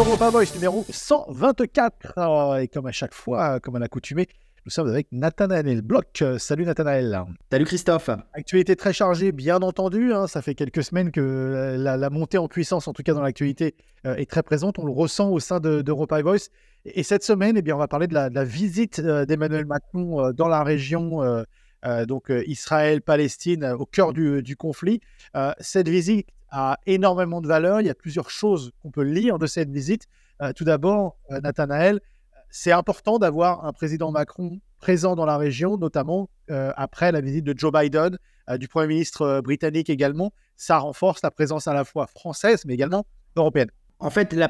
Europa Voice numéro 124. Euh, Et comme à chaque fois, comme à l'accoutumée, nous sommes avec Nathanaël Bloch. Salut Nathanaël. Salut Christophe. Actualité très chargée, bien entendu. hein. Ça fait quelques semaines que la, la montée en puissance, en tout cas dans l'actualité, euh, est très présente. On le ressent au sein de- d'Europa Voice. Et, et cette semaine, eh bien, on va parler de la, de la visite euh, d'Emmanuel Macron euh, dans la région, euh, donc Israël-Palestine, au cœur du, du conflit. Cette visite a énormément de valeur. Il y a plusieurs choses qu'on peut lire de cette visite. Euh, tout d'abord, euh, Nathanaël, c'est important d'avoir un président Macron présent dans la région, notamment euh, après la visite de Joe Biden, du Premier ministre britannique également. Ça renforce la présence à la fois française, mais également européenne. En fait, la,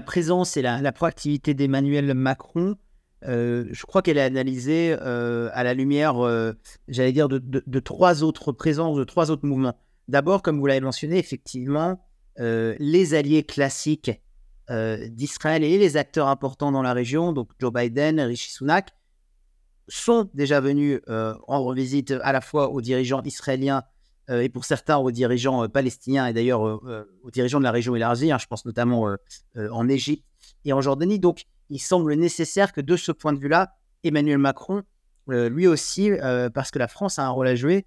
présence et la, proactivité d'Emmanuel Macron, je crois qu'elle est analysée à la lumière, j'allais dire, de trois autres présences, de trois autres mouvements. D'abord, comme vous l'avez mentionné, effectivement, euh, les alliés classiques euh, d'Israël et les acteurs importants dans la région, donc Joe Biden, Rishi Sunak, sont déjà venus euh, rendre visite à la fois aux dirigeants israéliens et pour certains aux dirigeants palestiniens et d'ailleurs aux dirigeants de la région élargie, hein, je pense notamment en Égypte et en Jordanie. Donc, il semble nécessaire que de ce point de vue-là, Emmanuel Macron, lui aussi, parce que la France a un rôle à jouer,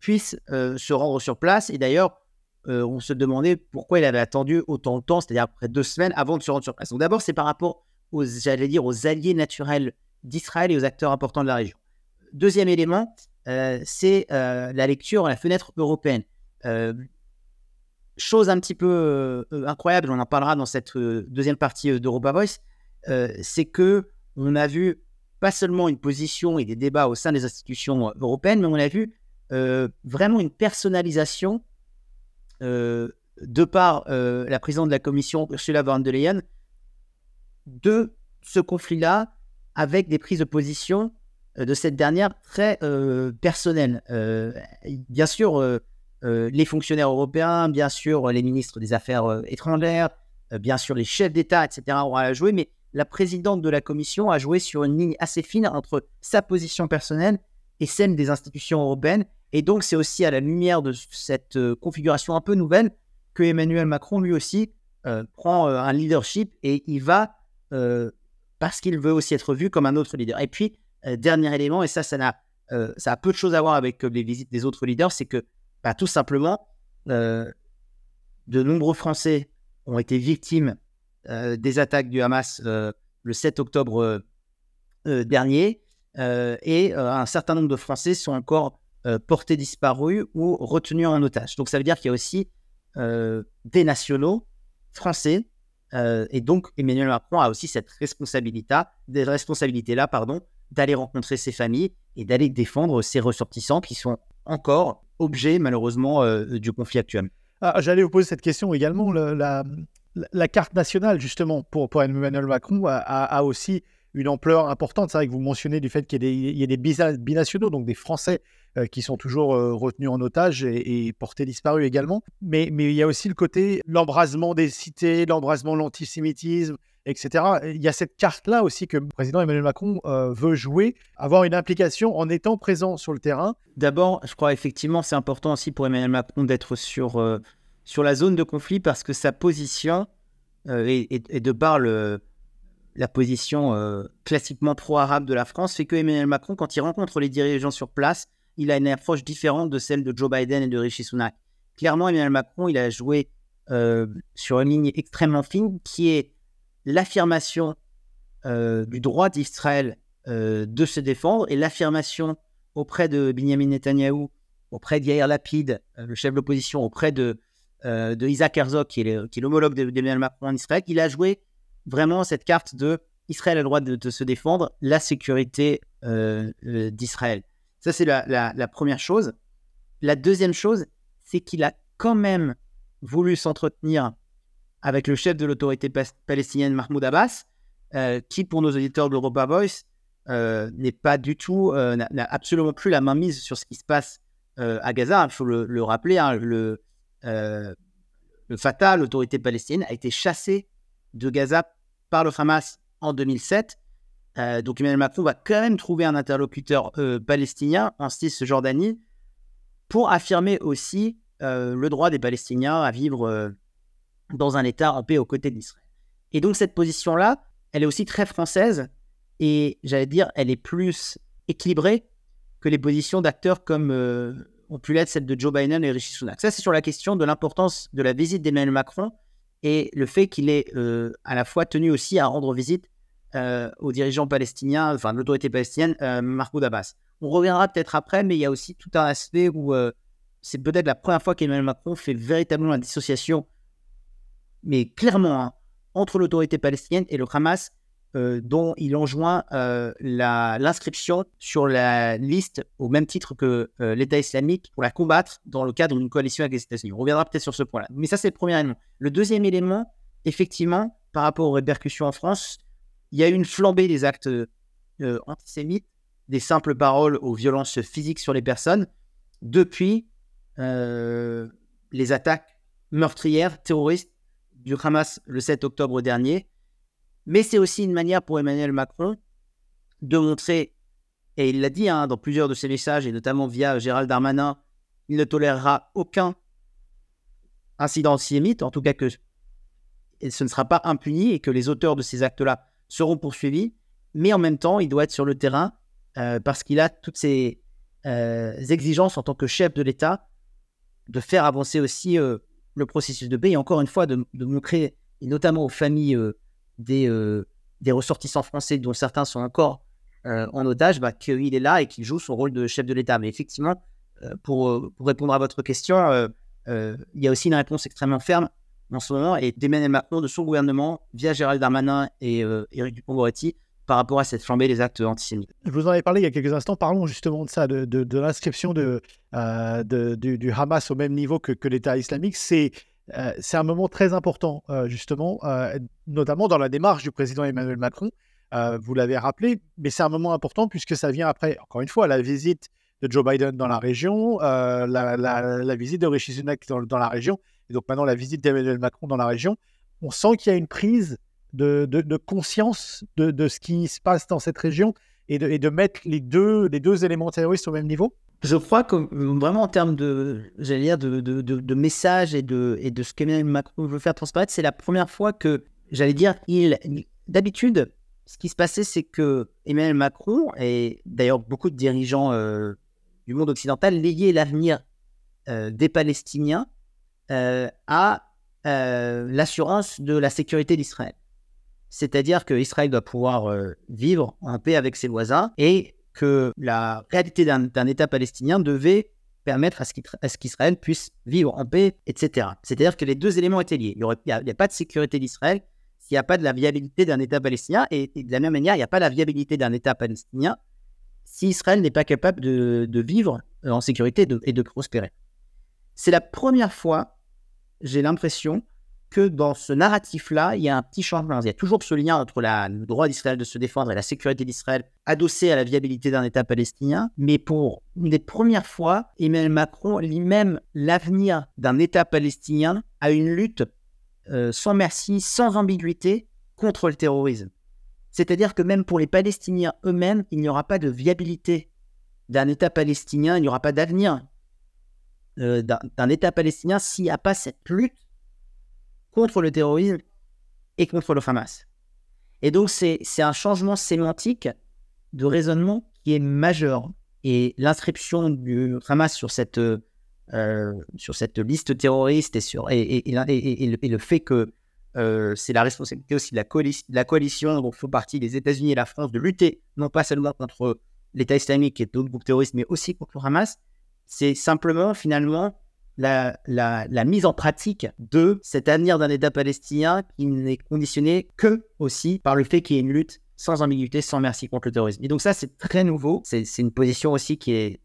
puisse euh, se rendre sur place. Et d'ailleurs, euh, on se demandait pourquoi il avait attendu autant de temps, c'est-à-dire après deux semaines avant de se rendre sur place. Donc d'abord, c'est par rapport aux, j'allais dire, aux alliés naturels d'Israël et aux acteurs importants de la région. Deuxième élément, euh, c'est euh, la lecture à la fenêtre européenne. Chose un petit peu incroyable, on en parlera dans cette deuxième partie d'Europa Voice, c'est que on a vu pas seulement une position et des débats au sein des institutions européennes, mais on a vu vraiment une personnalisation euh, de par euh, la présidente de la commission, Ursula von der Leyen, de ce conflit-là avec des prises de position euh, de cette dernière très euh, personnelles. Euh, bien sûr, euh, euh, les fonctionnaires européens, bien sûr, les ministres des Affaires euh, étrangères, euh, bien sûr, les chefs d'État, etc., auront à jouer, mais la présidente de la commission a joué sur une ligne assez fine entre sa position personnelle et celle des institutions européennes. Et donc, c'est aussi à la lumière de cette euh, configuration un peu nouvelle que Emmanuel Macron, lui aussi, euh, prend euh, un leadership et il va, parce qu'il veut aussi être vu comme un autre leader. Et puis, dernier élément, et ça, ça, euh, ça a peu de choses à voir avec les visites des autres leaders, c'est que bah, tout simplement, de nombreux Français ont été victimes des attaques du Hamas le 7 octobre dernier, et un certain nombre de Français sont encore euh, portés disparus ou retenus en otage. Donc ça veut dire qu'il y a aussi euh, des nationaux français, euh, et donc Emmanuel Macron a aussi cette responsabilité, là, pardon, d'aller rencontrer ses familles et d'aller défendre ses ressortissants qui sont encore objet malheureusement du conflit actuel. Ah, J'allais vous poser cette question également. Le- la, carte nationale, justement, pour, pour Emmanuel Macron, a aussi une ampleur importante. C'est vrai que vous mentionnez du fait qu'il y y ait des binationaux, donc des Français euh, qui sont toujours euh, retenus en otage et, portés disparus également. Mais, il y a aussi le côté l'embrasement des cités, l'embrasement de l'antisémitisme, etc. Il y a cette carte-là aussi que le président Emmanuel Macron euh, veut jouer, avoir une implication en étant présent sur le terrain. D'abord, je crois effectivement c'est important aussi pour Emmanuel Macron d'être sur, sur la zone de conflit parce que sa position, et, et- et de par le- la position euh, classiquement pro-arabe de la France, fait que Emmanuel Macron, quand il rencontre les dirigeants sur place, il a une approche différente de celle de Joe Biden et de Rishi Sunak. Clairement, Emmanuel Macron, il a joué euh, sur une ligne extrêmement fine qui est l'affirmation euh, du droit d'Israël de se défendre et l'affirmation auprès de Benjamin Netanyahou, auprès d'Yair Lapid, le chef de l'opposition, auprès de, de Isaac Herzog, qui est l'homologue de- d'Emmanuel Macron en Israël, il a joué vraiment cette carte de Israël a le droit de, se défendre, la sécurité euh, euh, d'Israël. Ça, c'est la, première chose. La deuxième chose, c'est qu'il a quand même voulu s'entretenir avec le chef de l'autorité palestinienne, Mahmoud Abbas, euh, qui, pour nos auditeurs de l'Europa Voice, n'est pas du tout, n'a absolument plus la main mise sur ce qui se passe à Gaza. Il faut le, le rappeler, hein, le, le Fatah, l'autorité palestinienne, a été chassé de Gaza par le Hamas en 2007. Euh, donc Emmanuel Macron va quand même trouver un interlocuteur euh, palestinien en Cisjordanie pour affirmer aussi euh, le droit des Palestiniens à vivre dans un État en paix aux côtés d'Israël. Et donc cette position-là, elle est aussi très française et j'allais dire, elle est plus équilibrée que les positions d'acteurs comme ont pu l'être celle de Joe Biden et Rishi Sunak. Ça, c'est sur la question de l'importance de la visite d'Emmanuel Macron et le fait qu'il est euh, à la fois tenu aussi à rendre visite euh, aux dirigeants palestiniens, enfin l'autorité palestinienne, Mahmoud Abbas. On reviendra peut-être après, mais il y a aussi tout un aspect où c'est peut-être la première fois qu'Emmanuel Macron fait véritablement la dissociation, mais clairement, hein, entre l'autorité palestinienne et le Hamas, euh, dont il enjoint euh, l'inscription sur la liste au même titre que euh, l'État islamique pour la combattre dans le cadre d'une coalition avec les États-Unis. On reviendra peut-être sur ce point-là. Mais ça, c'est le premier élément. Le deuxième élément, effectivement, par rapport aux répercussions en France, il y a eu une flambée des actes antisémites, des simples paroles aux violences physiques sur les personnes, depuis les attaques meurtrières, terroristes du Hamas le 7 octobre dernier. Mais c'est aussi une manière pour Emmanuel Macron de montrer, et il l'a dit hein, dans plusieurs de ses messages, et notamment via Gérald Darmanin, il ne tolérera aucun incident antisémite, en tout cas que ce ne sera pas impuni et que les auteurs de ces actes-là seront poursuivis. Mais en même temps, il doit être sur le terrain euh, parce qu'il a toutes ces euh, exigences en tant que chef de l'État de faire avancer aussi euh, le processus de paix et encore une fois de, de créer, et notamment aux familles des, euh, des ressortissants français dont certains sont encore euh, en otage, bah, qu'il est là et qu'il joue son rôle de chef de l'État. Mais effectivement, pour, pour, répondre à votre question, il y a aussi une réponse extrêmement ferme en ce moment et d'Emmanuel Macron, de son gouvernement, via Gérald Darmanin et Éric Dupond-Moretti, par rapport à cette flambée des actes antisémites. Je vous en avais parlé il y a quelques instants. Parlons justement de ça, de, l'inscription de du, Hamas au même niveau que, que l'État islamique. C'est euh, c'est un moment très important, euh, justement, euh, notamment dans la démarche du président Emmanuel Macron. vous l'avez rappelé, mais c'est un moment important puisque ça vient après, encore une fois, la visite de Joe Biden dans la région, la, visite de Rishi Sunak dans, la région, et donc maintenant la visite d'Emmanuel Macron dans la région. On sent qu'il y a une prise de, conscience de, ce qui se passe dans cette région et de, mettre les deux, les deux éléments terroristes au même niveau je crois que vraiment en termes de, j'allais dire, de, de, de, message et de, et de ce qu'Emmanuel Macron veut faire transparaître, c'est la première fois que, j'allais dire, il, d'habitude, ce qui se passait, c'est que Emmanuel Macron et d'ailleurs beaucoup de dirigeants euh, du monde occidental liaient l'avenir euh, des Palestiniens euh, à l'assurance de la sécurité d'Israël. C'est-à-dire qu'Israël doit pouvoir vivre en paix avec ses voisins et que la réalité d'un État palestinien devait permettre à ce qu'Israël puisse vivre en paix, etc. C'est-à-dire que les deux éléments étaient liés. Il n'y a, pas de sécurité d'Israël s'il n'y a pas de la viabilité d'un État palestinien, et, de la même manière, il n'y a pas la viabilité d'un État palestinien si Israël n'est pas capable de, vivre euh, en sécurité et de prospérer. C'est la première fois, j'ai l'impression, que dans ce narratif-là, il y a un petit changement. Il y a toujours ce lien entre le droit d'Israël de se défendre et la sécurité d'Israël adossé à la viabilité d'un État palestinien. Mais pour une des premières fois, Emmanuel Macron lit même l'avenir d'un État palestinien à une lutte euh, sans merci, sans ambiguïté contre le terrorisme. C'est-à-dire que même pour les Palestiniens eux-mêmes, il n'y aura pas de viabilité d'un État palestinien, il n'y aura pas d'avenir euh, d'un État palestinien s'il n'y a pas cette lutte contre le terrorisme et contre le Hamas. Et donc, c'est un changement sémantique de raisonnement qui est majeur. Et l'inscription du Hamas sur cette, euh, sur cette liste terroriste et, sur, et, et, et le, fait que euh, c'est la responsabilité aussi de la, coalition, la coalition dont font partie les États-Unis et la France de lutter non pas seulement contre l'État islamique et d'autres groupes terroristes, mais aussi contre le Hamas, c'est simplement finalement la, mise en pratique de cet avenir d'un État palestinien qui n'est conditionné que aussi par le fait qu'il y ait une lutte sans ambiguïté, sans merci contre le terrorisme. Et donc ça, c'est très nouveau. C'est une position aussi qui est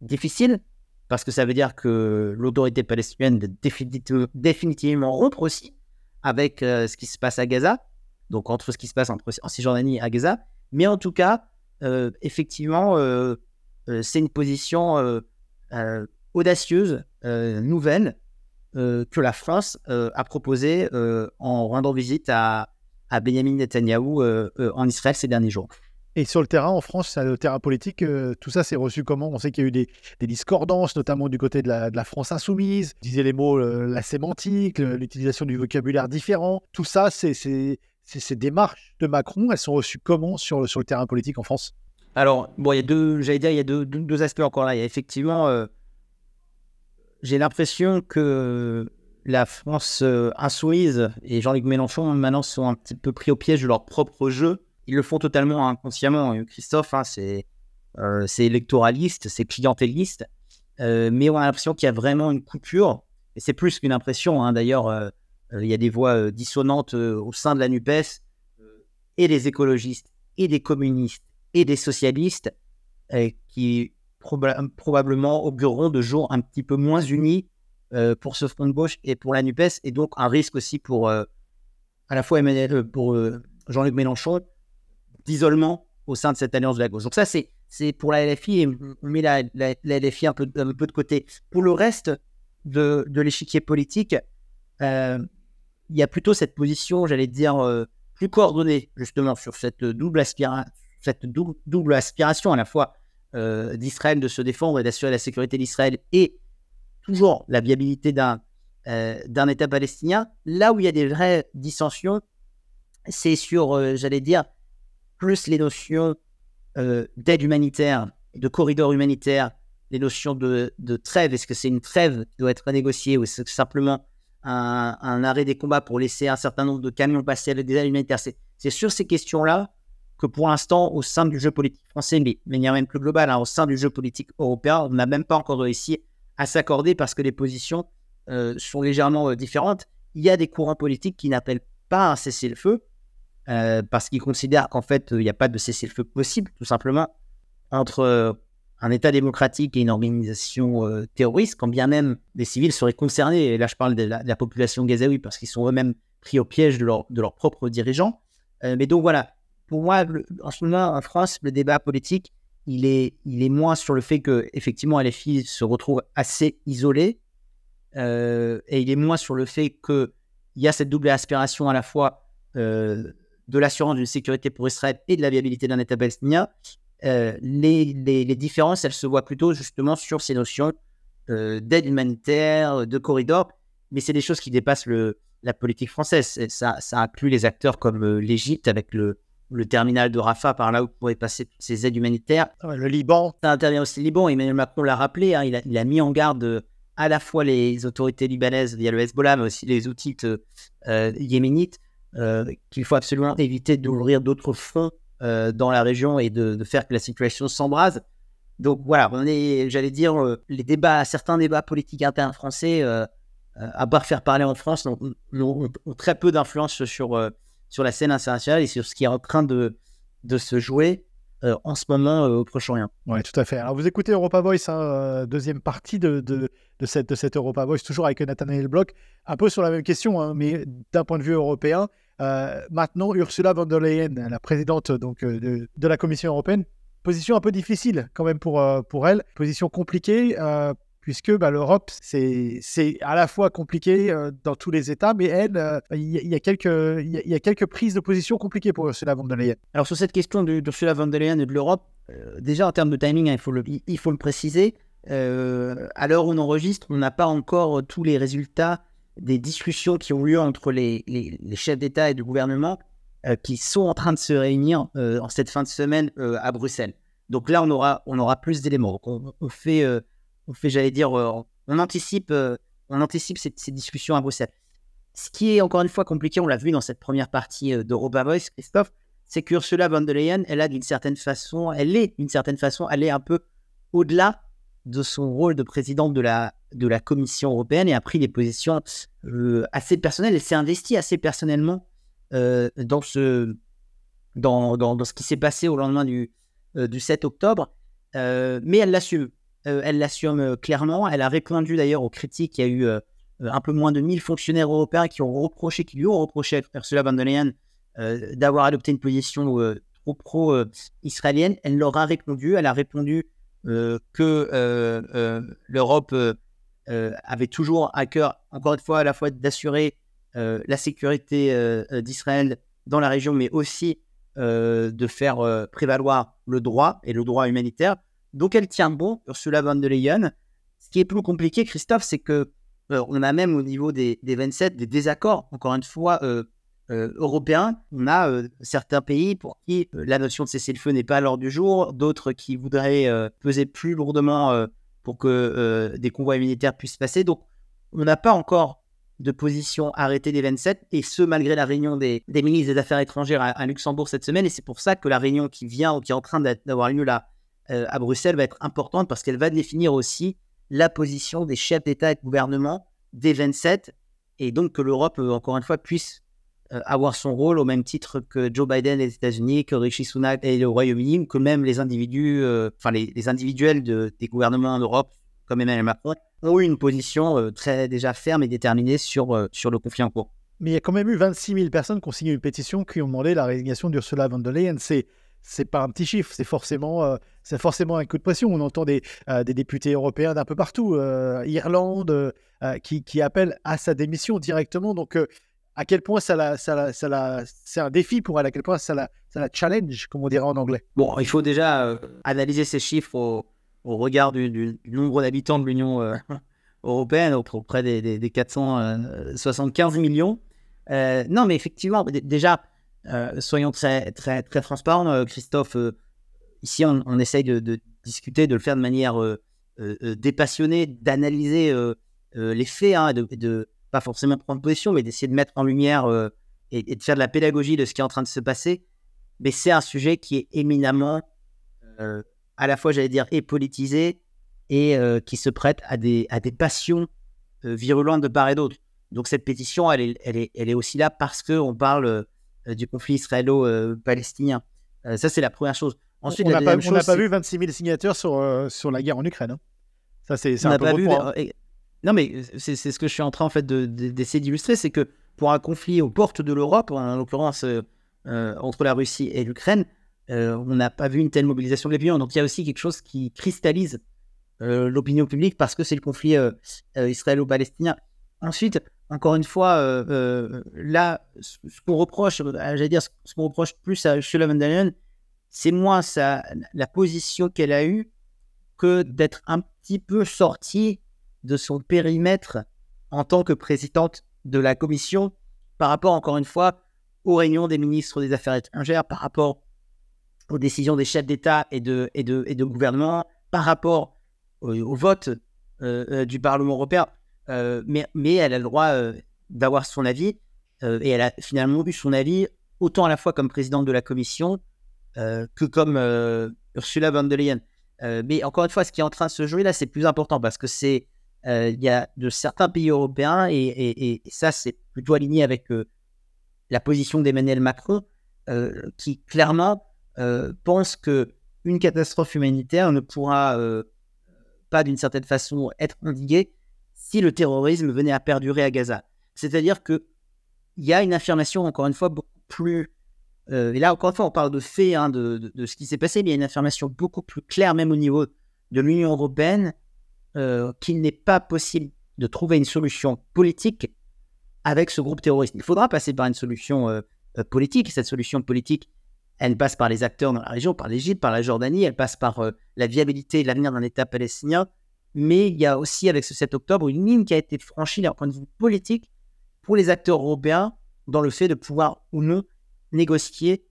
difficile parce que ça veut dire que l'autorité palestinienne doit définitivement rompre aussi avec euh, ce qui se passe à Gaza, donc entre ce qui se passe entre, en Cisjordanie et à Gaza. Mais en tout cas, euh, effectivement, euh, c'est une position audacieuse, euh, nouvelle, euh, que la France euh, a proposée en rendant visite à, à Benjamin Netanyahou en Israël ces derniers jours. Et sur le terrain, en France, sur le terrain politique, tout ça s'est reçu comment? On sait qu'il y a eu des, discordances, notamment du côté de la, France insoumise. Disait les mots, la sémantique, l'utilisation du vocabulaire différent. Tout ça, c'est ces, démarches de Macron, elles sont reçues comment sur le, sur le terrain politique en France? Alors, bon, il y a deux, j'allais dire, il y a deux, deux, aspects encore là. Il y a effectivement, euh, j'ai l'impression que la France euh, insoumise et Jean-Luc Mélenchon maintenant sont un petit peu pris au piège de leur propre jeu. Ils le font totalement inconsciemment. Christophe, hein, c'est euh, c'est électoraliste, c'est clientéliste, mais on a l'impression qu'il y a vraiment une coupure. Et c'est plus qu'une impression. Hein. D'ailleurs, il y a des voix dissonantes au sein de la NUPES et des écologistes et des communistes et des socialistes qui probablement augureront de jours un petit peu moins unis pour ce front de gauche et pour la NUPES, et donc un risque aussi pour à la fois Emmanuel, pour Jean-Luc Mélenchon d'isolement au sein de cette alliance de la gauche. Donc ça, c'est, pour la LFI, et on met la, LFI un peu, un peu de côté. Pour le reste de, de l'échiquier politique, il y a plutôt cette position, j'allais dire, euh, plus coordonnée, justement, sur cette double, cette double, aspiration à la fois euh, d'Israël de se défendre et d'assurer la sécurité d'Israël et toujours la viabilité d'un euh, État palestinien. Là où il y a des vraies dissensions, c'est sur, j'allais dire, plus les notions d'aide humanitaire, de corridor humanitaire, les notions de, de trêve. Est-ce que c'est une trêve qui doit être négociée ou est-ce que simplement un, arrêt des combats pour laisser un certain nombre de camions passer avec des aides humanitaires? C'est sur ces questions-là que pour l'instant, au sein du jeu politique français, mais de manière même plus globale, hein, au sein du jeu politique européen, on n'a même pas encore réussi à s'accorder parce que les positions euh, sont légèrement euh, différentes. Il y a des courants politiques qui n'appellent pas un cessez-le-feu euh, parce qu'ils considèrent qu'en fait, il n'y a pas de cessez-le-feu possible, tout simplement, entre un État démocratique et une organisation terroriste, quand bien même les civils seraient concernés, et là je parle de la, population gazaoui parce qu'ils sont eux-mêmes pris au piège de, leurs propres dirigeants. Mais donc voilà, pour moi, en ce moment en France, le débat politique, il est, il est moins sur le fait que effectivement LFI se retrouve assez isolé, euh, et il est moins sur le fait qu'il y a cette double aspiration à la fois de l'assurance d'une sécurité pour Israël et de la viabilité d'un État palestinien, euh, les, les, différences, elles se voient plutôt justement sur ces notions euh, d'aide humanitaire, de corridor, mais c'est des choses qui dépassent le, la politique française. Ça, ça inclut les acteurs comme euh, l'Égypte avec le, le terminal de Rafah, par là où pourraient passer ces aides humanitaires. le Liban. Ça intervient aussi le Liban. Emmanuel Macron l'a rappelé, hein, il, a, il, a, mis en garde à la fois les autorités libanaises via le Hezbollah, mais aussi les outils yéménites, qu'il faut absolument éviter d'ouvrir d'autres euh, dans la région et de, faire que la situation s'embrase. Donc voilà, on est, j'allais dire, euh, les débats, certains débats politiques internes français, euh, à part faire parler en France, ont, très peu d'influence sur, sur la scène internationale et sur ce qui est en train de, de se jouer en ce moment au Proche-Orient. Oui, tout à fait. Alors vous écoutez Europa Voice, hein, deuxième partie de, de, de, cette, de cette Europa Voice, toujours avec Nathanaël Bloch, un peu sur la même question, hein, mais d'un point de vue européen. Euh, maintenant, Ursula von der Leyen, la présidente donc, euh, de, la Commission européenne, position un peu difficile quand même pour, euh, pour elle, position compliquée, puisque bah, l'Europe, c'est à la fois compliqué dans tous les États, mais elle, il y, a quelques, prises de position compliquées pour Ursula von der Leyen. Alors sur cette question d'Ursula von der Leyen et de l'Europe, déjà en termes de timing, hein, il, faut le, préciser, à l'heure où on enregistre, on n'a pas encore tous les résultats des discussions qui ont lieu entre les, chefs d'État et de gouvernement euh, qui sont en train de se réunir euh, en cette fin de semaine euh, à Bruxelles. Donc là, on aura, plus d'éléments. On, fait, on fait j'allais dire, on anticipe, on anticipe ces, discussions à Bruxelles. Ce qui est encore une fois compliqué, on l'a vu dans cette première partie d'Europa Voice, Christophe, c'est qu'Ursula von der Leyen, elle a d'une certaine façon, elle est d'une certaine façon, elle est un peu au-delà de son rôle de présidente de la, de la Commission européenne et a pris des positions euh, assez personnelles. Elle s'est investie assez personnellement euh, dans, ce, dans, dans, ce qui s'est passé au lendemain du, euh, du 7 octobre, mais elle l'assume. Elle l'assume clairement. Elle a répondu d'ailleurs aux critiques. Il y a eu un peu moins de 1000 fonctionnaires européens qui ont reproché, qui lui ont reproché à Ursula von der Leyen d'avoir adopté une position trop pro-israélienne. Elle leur a répondu. Elle a répondu que l'Europe avait toujours à cœur, encore une fois, à la fois d'assurer la sécurité d'Israël dans la région, mais aussi de faire prévaloir le droit et le droit humanitaire. Donc elle tient bon, Ursula von der Leyen. Ce qui est plus compliqué, Christophe, c'est que on a même au niveau des, des, 27 des désaccords, encore une fois, européen, on a certains pays pour qui la notion de cessez-le-feu n'est pas à l'ordre du jour, d'autres qui voudraient peser plus lourdement pour que des convois militaires puissent passer. Donc, on n'a pas encore de position arrêtée des 27, et ce, malgré la réunion des, ministres des Affaires étrangères à, Luxembourg cette semaine. Et c'est pour ça que la réunion qui vient ou qui est en train d'avoir lieu là euh, à Bruxelles va être importante, parce qu'elle va définir aussi la position des chefs d'État et de gouvernement des 27, et donc que l'Europe, euh, encore une fois, puisse euh, avoir son rôle au même titre que Joe Biden les États-Unis, que Rishi Sunak et le Royaume-Uni, que même les individus, enfin les, individuels de, des gouvernements en Europe, comme Emmanuel Macron, ont eu une position très déjà ferme et déterminée sur, sur le conflit en cours. Mais il y a quand même eu 26 000 personnes qui ont signé une pétition qui ont demandé la résignation d'Ursula von der Leyen. C'est pas un petit chiffre, c'est forcément, euh, forcément un coup de pression. On entend des, des députés européens d'un peu partout, Irlande, qui, appellent à sa démission directement. Donc, à quel point c'est un défi pour elle, à quel point ça la, challenge, comme on dirait en anglais? Bon, il faut déjà analyser ces chiffres au, regard du, nombre d'habitants de l'Union euh, européenne, auprès des, 475 euh, millions. Euh, non, mais effectivement, déjà, soyons très, très, très transparents, Christophe. ici, on, essaye de, discuter, de le faire de manière dépassionnée, d'analyser les faits, hein, de, de, pas forcément prendre position, mais d'essayer de mettre en lumière et, de faire de la pédagogie de ce qui est en train de se passer. Mais c'est un sujet qui est éminemment à la fois, j'allais dire, et politisé et euh, qui se prête à des, à des passions euh, virulentes de part et d'autre. Donc cette pétition, elle est, elle est, elle est aussi là parce qu'on parle euh, du conflit israélo-palestinien. ça, c'est la première chose. Ensuite, on n'a pas, pas, vu 26 000 signatures sur, sur la guerre en Ukraine. Hein. Ça, c'est un peu pas vu, Non, mais c'est ce que je suis en train en fait, d'essayer d'illustrer, c'est que pour un conflit aux portes de l'Europe, en l'occurrence entre la Russie et l'Ukraine, euh, on n'a pas vu une telle mobilisation de l'opinion. Donc il y a aussi quelque chose qui cristallise euh, l'opinion publique parce que c'est le conflit euh, israélo-palestinien. Ensuite, encore une fois, là, ce, qu'on reproche, j'allais dire, ce qu'on reproche plus à der Leyen, c'est moins sa, la position qu'elle a eue que d'être un petit peu sortie de son périmètre en tant que présidente de la commission par rapport, encore une fois, aux réunions des ministres des Affaires étrangères, par rapport aux décisions des chefs d'État et de, et, de, et de gouvernement par rapport au, vote euh, euh, du Parlement européen. Euh, mais, elle a le droit d'avoir son avis et elle a finalement eu son avis autant à la fois comme présidente de la Commission que comme Ursula von der Leyen. mais encore une fois, ce qui est en train de se jouer là, c'est plus important parce que c'est il y a de certains pays européens et, ça c'est plutôt aligné avec la position d'Emmanuel Macron qui clairement euh, pense que une catastrophe humanitaire ne pourra euh, pas d'une certaine façon être endiguée si le terrorisme venait à perdurer à Gaza. C'est-à-dire que il y a une affirmation encore une fois beaucoup plus euh, et là encore une fois on parle de faits hein, de, ce qui s'est passé, mais il y a une affirmation beaucoup plus claire même au niveau de l'Union européenne qu'il n'est pas possible de trouver une solution politique avec ce groupe terroriste. Il faudra passer par une solution politique. Et cette solution politique, elle passe par les acteurs dans la région, par l'Égypte, par la Jordanie, elle passe par euh, la viabilité et l'avenir d'un État palestinien. Mais il y a aussi, avec ce 7 octobre, une ligne qui a été franchie d'un point de vue politique pour les acteurs européens dans le fait de pouvoir ou non négocier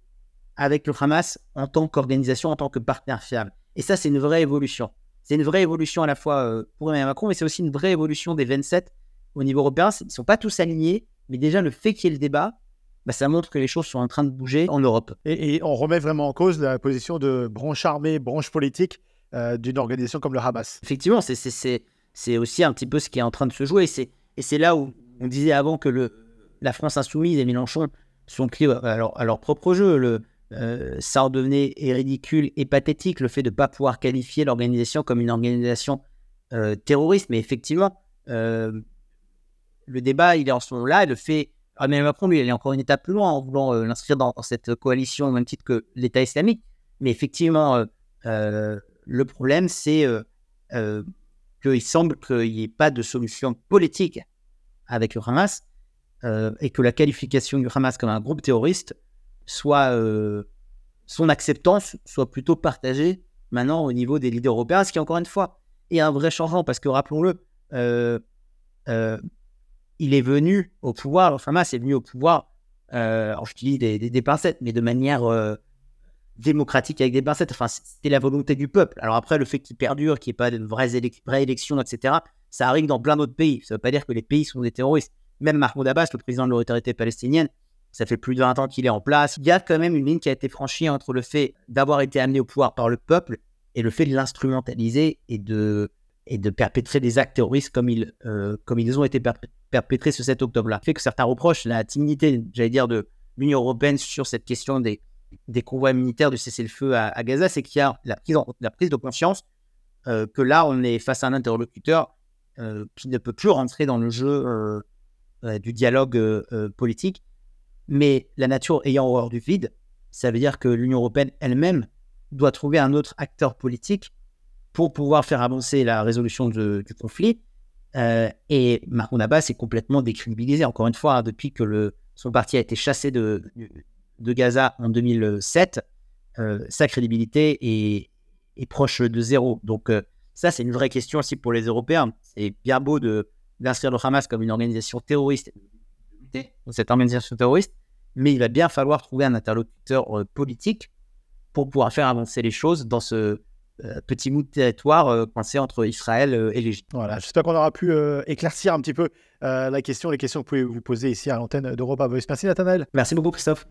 avec le Hamas en tant qu'organisation, en tant que partenaire fiable. Et ça, c'est une vraie évolution. C'est une vraie évolution à la fois euh, pour Emmanuel Macron, mais c'est aussi une vraie évolution des 27 au niveau européen. Ils ne sont pas tous alignés, mais déjà le fait qu'il y ait le débat, bah, ça montre que les choses sont en train de bouger en Europe. Et, on remet vraiment en cause la position de branche armée, branche politique euh, d'une organisation comme le Hamas. Effectivement, c'est aussi un petit peu ce qui est en train de se jouer. Et c'est là où on disait avant que le, la France insoumise et Mélenchon sont à leur, à leur propre jeu. Le, euh, ça en devenait ridicule et pathétique le fait de ne pas pouvoir qualifier l'organisation comme une organisation euh, terroriste. Mais effectivement, le débat, il est en ce moment-là. Le fait ah, mais Macron, lui, il est encore une étape plus loin en voulant euh, l'inscrire dans, cette coalition au même titre que l'État islamique. Mais effectivement, euh, euh, le problème, c'est qu'il semble qu'il n'y ait pas de solution politique avec le Hamas et que la qualification du Hamas comme un groupe terroriste soit son acceptance soit plutôt partagée maintenant au niveau des leaders européens, ce qui encore une fois est un vrai changement parce que rappelons-le, il est venu au pouvoir, le Hamas est venu au pouvoir euh, alors j'utilise des, des, des, pincettes, mais de manière euh, démocratique avec des pincettes. Enfin, c'était la volonté du peuple. Alors après, le fait qu'il perdure, qu'il n'y ait pas de vraies, élec vraies, élections, etc., ça arrive dans plein d'autres pays. Ça ne veut pas dire que les pays sont des terroristes. Même Mahmoud Abbas, le président de l'autorité palestinienne, ça fait plus de 20 ans qu'il est en place. Il y a quand même une ligne qui a été franchie entre le fait d'avoir été amené au pouvoir par le peuple et le fait de l'instrumentaliser et de, et de perpétrer des actes terroristes comme ils, euh, comme ils ont été perpétrés ce 7 octobre-là. Fait que certains reprochent la timidité, j'allais dire, de l'Union européenne sur cette question des, des convois militaires du cessez-le-feu à, Gaza, c'est qu'il y a la prise, de conscience euh, que là, on est face à un interlocuteur euh, qui ne peut plus rentrer dans le jeu euh, du dialogue politique. Mais la nature ayant horreur du vide, ça veut dire que l'Union européenne elle-même doit trouver un autre acteur politique pour pouvoir faire avancer la résolution du conflit. Et Mahmoud Abbas est complètement décrédibilisé, encore une fois, hein, depuis que son parti a été chassé de Gaza en 2007, euh, sa crédibilité est, proche de zéro. Donc euh, ça, c'est une vraie question aussi pour les Européens. C'est bien beau d'inscrire le Hamas comme une organisation terroriste, cette organisation terroriste, mais il va bien falloir trouver un interlocuteur euh, politique pour pouvoir faire avancer les choses dans ce petit bout de territoire euh, coincé entre Israël euh, et l'Égypte. Voilà, j'espère qu'on aura pu euh, éclaircir un petit peu la question, les questions que vous pouvez vous poser ici à l'antenne d'Europa Voice. Merci Nathanaël. Merci beaucoup Christophe.